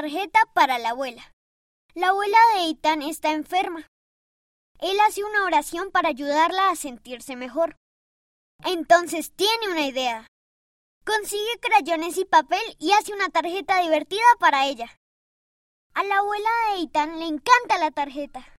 tarjeta para la abuela. La abuela de Ethan está enferma. Él hace una oración para ayudarla a sentirse mejor. Entonces tiene una idea. Consigue crayones y papel y hace una tarjeta divertida para ella. A la abuela de Ethan le encanta la tarjeta.